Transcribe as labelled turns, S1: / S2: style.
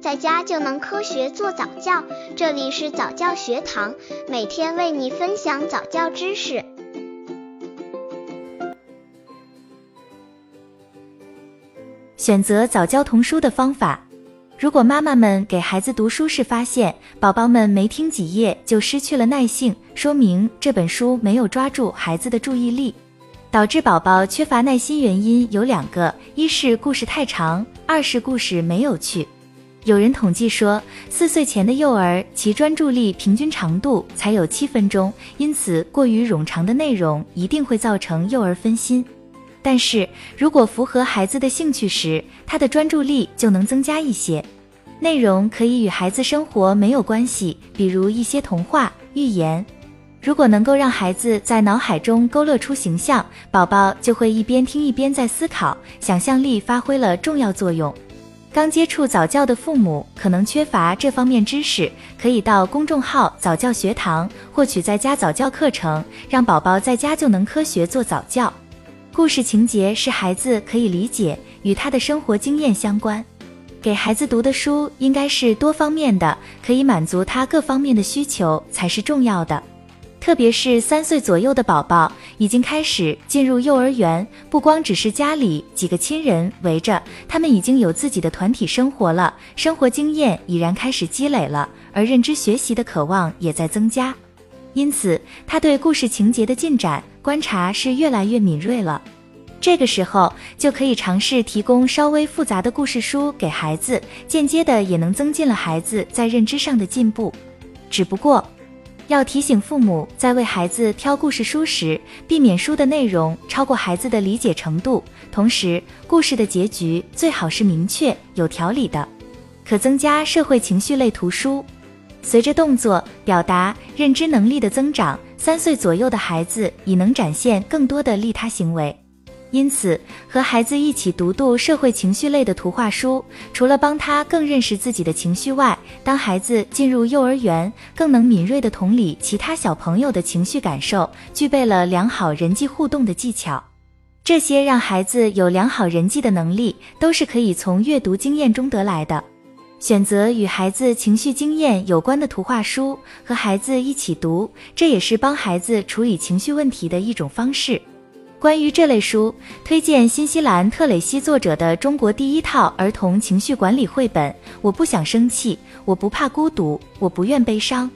S1: 在家就能科学做早教。这里是早教学堂，每天为你分享早教知识。
S2: 选择早教童书的方法：如果妈妈们给孩子读书时发现宝宝们没听几页就失去了耐性，说明这本书没有抓住孩子的注意力。导致宝宝缺乏耐心原因有两个，一是故事太长，二是故事没有趣。有人统计说，四岁前的幼儿其专注力平均长度才有七分钟，因此过于冗长的内容一定会造成幼儿分心。但是如果符合孩子的兴趣时，他的专注力就能增加一些。内容可以与孩子生活没有关系，比如一些童话、寓言。如果能够让孩子在脑海中勾勒出形象，宝宝就会一边听一边在思考，想象力发挥了重要作用。刚接触早教的父母可能缺乏这方面知识，可以到公众号早教学堂获取在家早教课程，让宝宝在家就能科学做早教。故事情节是孩子可以理解，与他的生活经验相关。给孩子读的书应该是多方面的，可以满足他各方面的需求才是重要的。特别是三岁左右的宝宝已经开始进入幼儿园，不光只是家里几个亲人围着，他们已经有自己的团体生活了，生活经验已然开始积累了，而认知学习的渴望也在增加，因此他对故事情节的进展观察是越来越敏锐了。这个时候就可以尝试提供稍微复杂的故事书给孩子，间接的也能增进了孩子在认知上的进步。只不过。要提醒父母，在为孩子挑故事书时，避免书的内容超过孩子的理解程度。同时，故事的结局最好是明确、有条理的。可增加社会情绪类图书。随着动作、表达、认知能力的增长，三岁左右的孩子已能展现更多的利他行为。因此，和孩子一起读读社会情绪类的图画书，除了帮他更认识自己的情绪外，当孩子进入幼儿园，更能敏锐的同理其他小朋友的情绪感受，具备了良好人际互动的技巧。这些让孩子有良好人际的能力，都是可以从阅读经验中得来的。选择与孩子情绪经验有关的图画书，和孩子一起读，这也是帮孩子处理情绪问题的一种方式。关于这类书，推荐新西兰特蕾西作者的中国第一套儿童情绪管理绘本《我不想生气，我不怕孤独，我不愿悲伤》。